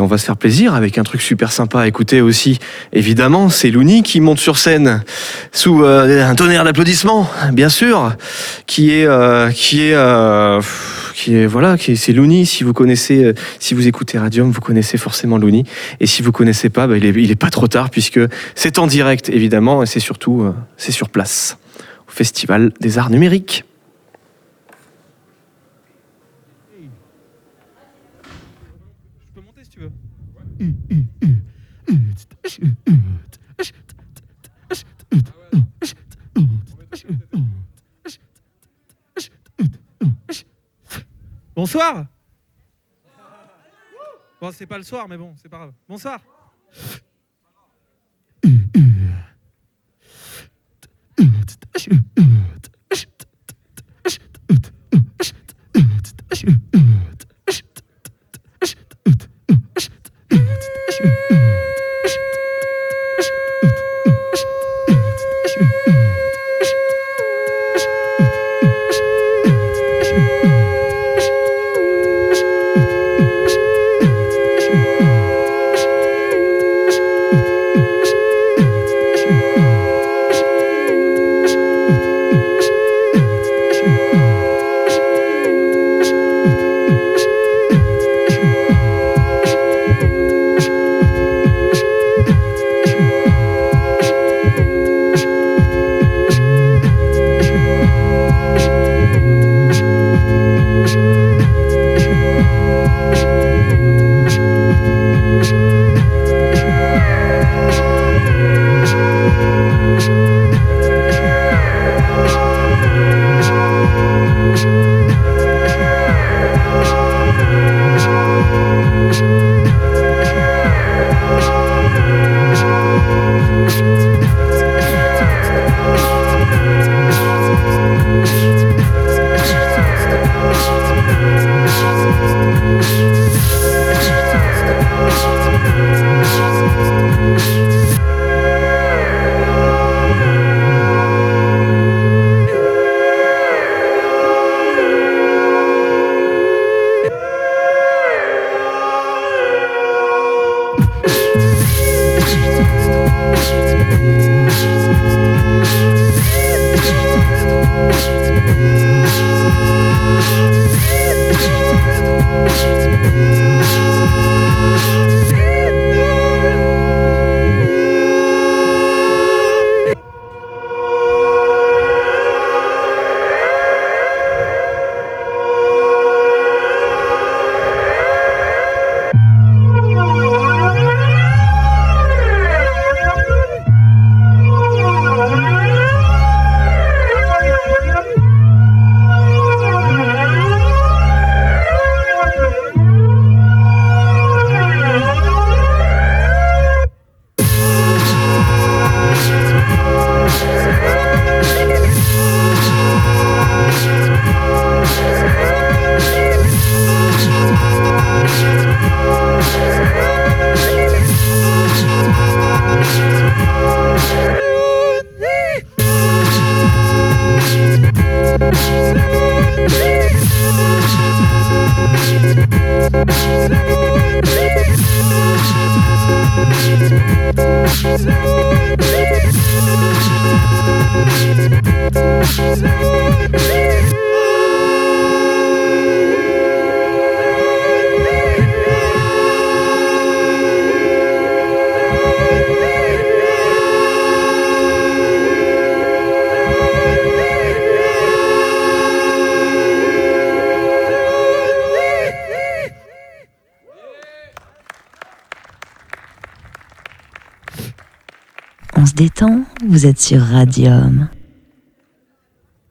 On va se faire plaisir avec un truc super sympa à écouter aussi. Évidemment, c'est Looney qui monte sur scène sous euh, un tonnerre d'applaudissements, bien sûr, qui est euh, qui est euh, qui est voilà, qui est- c'est Looney. Si vous connaissez, si vous écoutez Radium, vous connaissez forcément Looney. Et si vous connaissez pas, bah, il est il est pas trop tard puisque c'est en direct évidemment et c'est surtout c'est sur place au Festival des Arts Numériques. Je peux monter si tu veux. Bonsoir. Bon, c'est pas le soir, mais bon, c'est pas grave. Bonsoir. Détend, vous êtes sur Radium.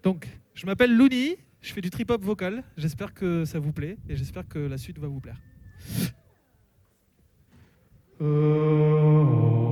Donc, je m'appelle Looney, je fais du trip-hop vocal. J'espère que ça vous plaît et j'espère que la suite va vous plaire. Thank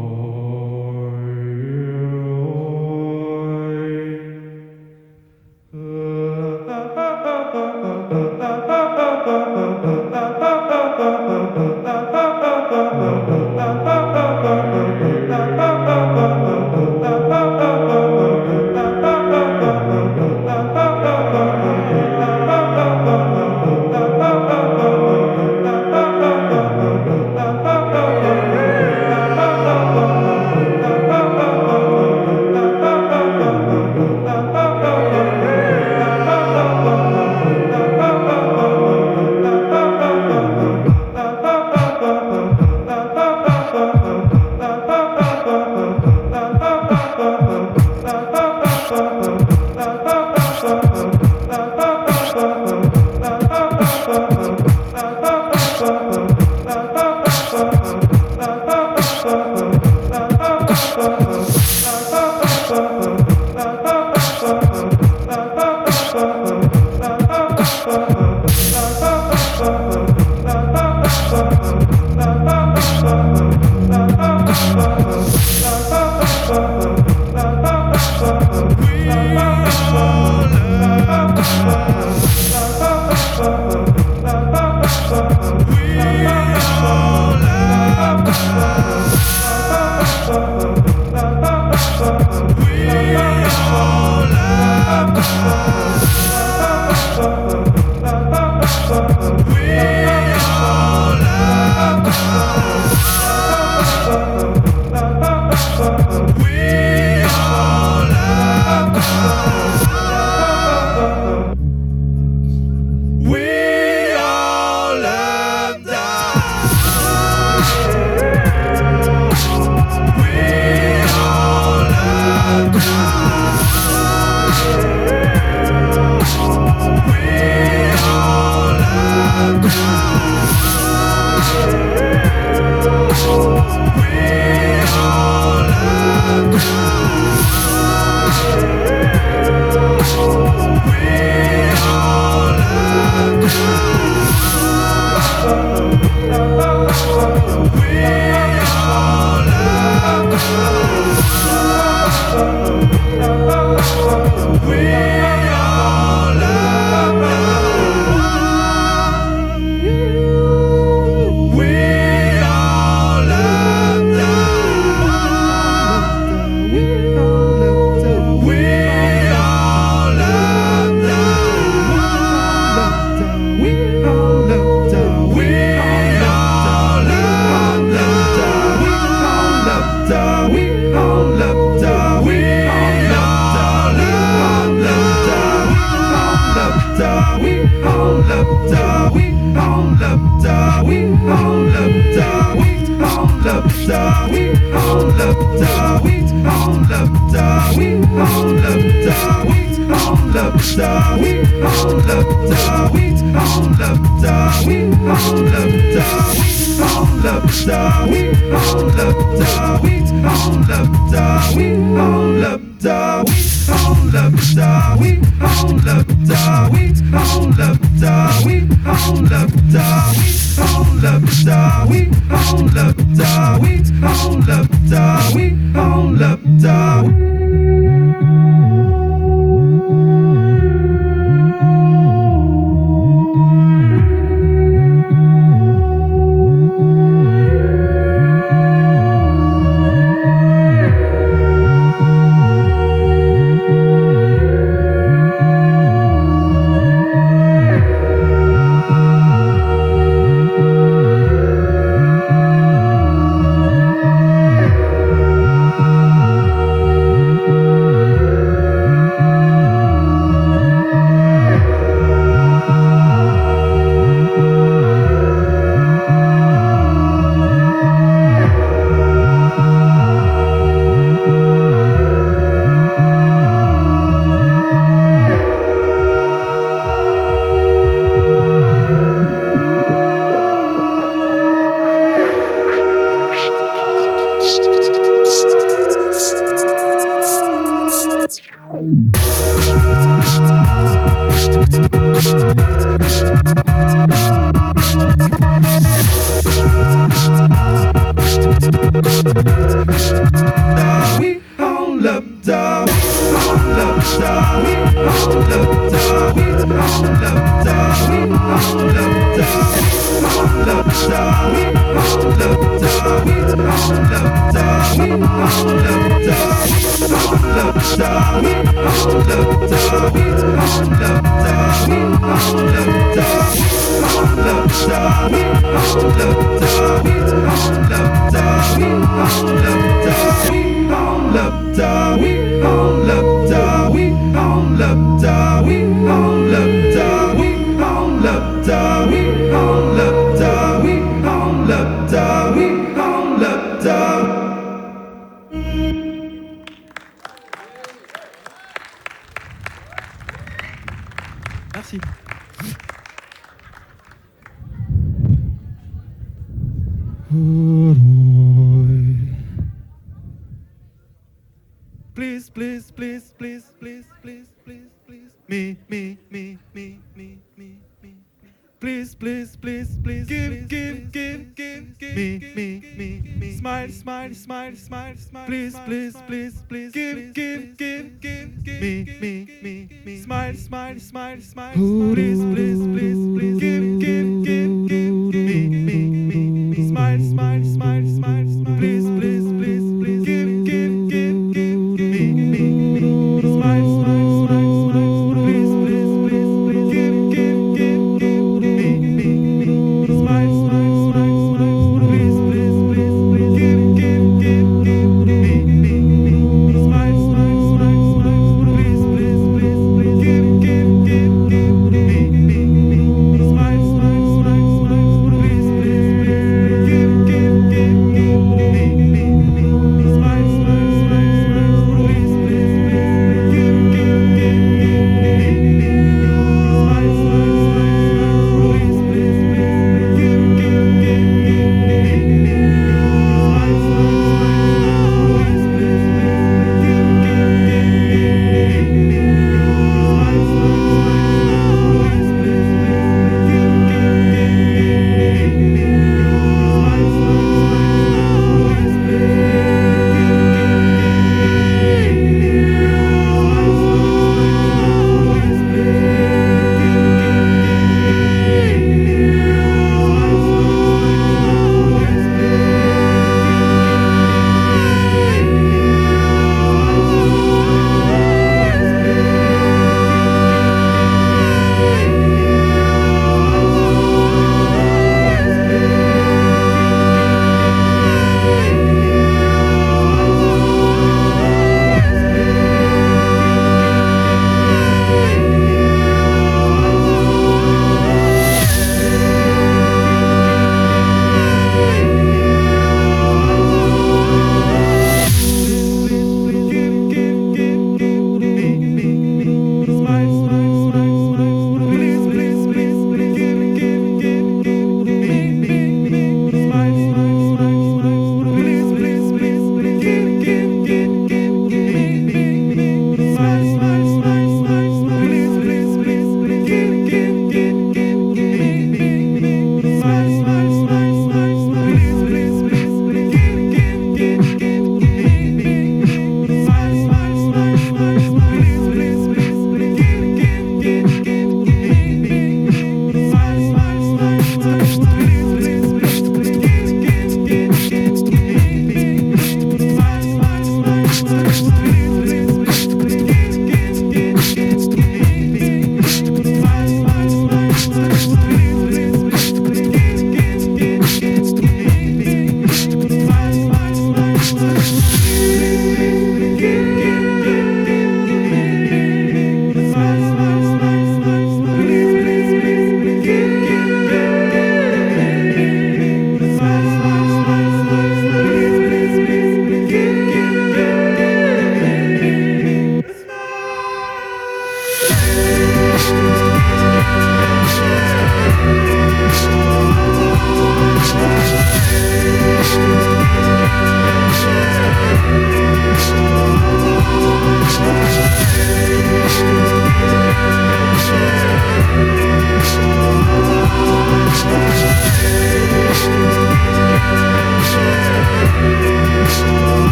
hold up the wheat, hold up the wheat, hold up the wheat, hold up the wheat, hold up the wheat, hold up the wheat, hold up the wheat. Hold up the wheat, hold up the wheat, hold up the wheat, hold up the wheat, hold up the wheat, hold up the wheat, hold up the wheat, hold up the wheat. We love, love, love, love, love, love, love, love, me, me, me. Smile, smile, smile, smile. Please, please, please,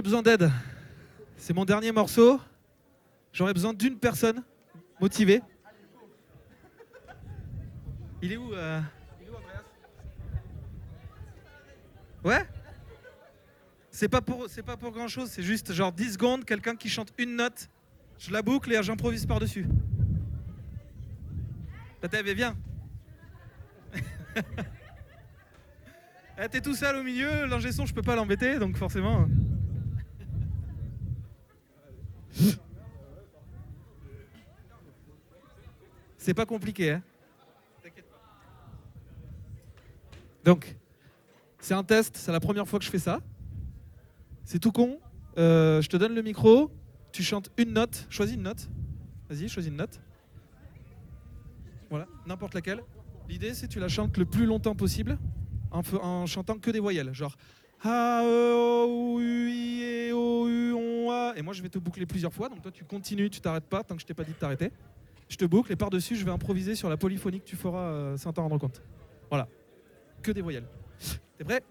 j'ai besoin d'aide. C'est mon dernier morceau. J'aurais besoin d'une personne motivée. Il est où, euh, Ouais C'est pas pour c'est pas pour grand chose, c'est juste genre 10 secondes, quelqu'un qui chante une note, je la boucle et j'improvise par-dessus. T'avais bien. Eh, T'es tout seul au milieu, l'ingé son je peux pas l'embêter donc forcément. C'est pas compliqué, hein. Donc, c'est un test, c'est la première fois que je fais ça. C'est tout con. Euh, je te donne le micro, Tu chantes une note. Choisis une note. Vas-y, choisis une note. Voilà, n'importe laquelle. L'idée, c'est que tu la chantes le plus longtemps possible en, en chantant que des voyelles. A, E, O, U, I, E, O, U, on, A. Et moi, je vais te boucler plusieurs fois. Donc toi, tu continues, tu t'arrêtes pas tant que je t'ai pas dit de t'arrêter. Je te boucle et par-dessus, je vais improviser sur la polyphonie que tu feras euh, sans t'en rendre compte. Voilà. Que des voyelles. T'es prêt?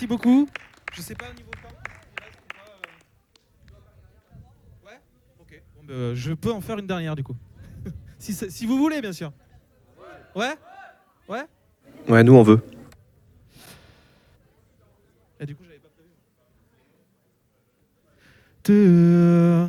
Merci beaucoup. Je sais pas au niveau euh, Ouais Ok. Ben, euh, je peux en faire une dernière du coup. si, vous voulez, bien sûr. Ouais? Ouais? Ouais, nous on veut. Et du coup, j'avais pas prévu. Euh,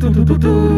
do do do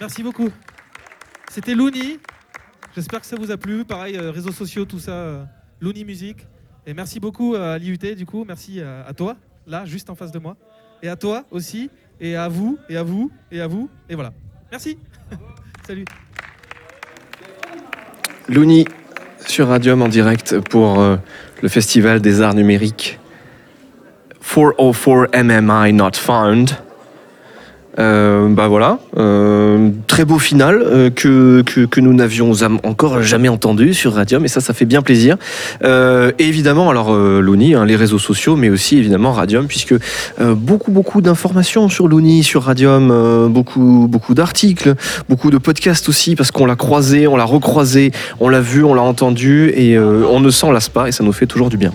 Merci beaucoup. C'était Looney. J'espère que ça vous a plu. Pareil, euh, réseaux sociaux, tout ça. euh, Looney Music. Et merci beaucoup à l'IUT, du coup. Merci à, toi, là, juste en face de moi. Et à toi aussi. Et à vous, et à vous, et à vous. Et voilà. Merci. Salut. Looney sur Radium en direct pour euh, le Festival des Arts Numériques 404 MMI Not Found. Euh, bah voilà, euh, très beau final euh, que, que, que nous n'avions encore jamais entendu sur Radium et ça, ça fait bien plaisir. Euh, et évidemment, alors euh, Looney, hein, les réseaux sociaux, mais aussi évidemment Radium, puisque euh, beaucoup beaucoup d'informations sur Looney, sur Radium, beaucoup beaucoup d'articles, beaucoup de podcasts aussi, parce qu'on l'a croisé, on l'a recroisé, on l'a vu, on l'a entendu et on ne s'en lasse pas et ça nous fait toujours du bien.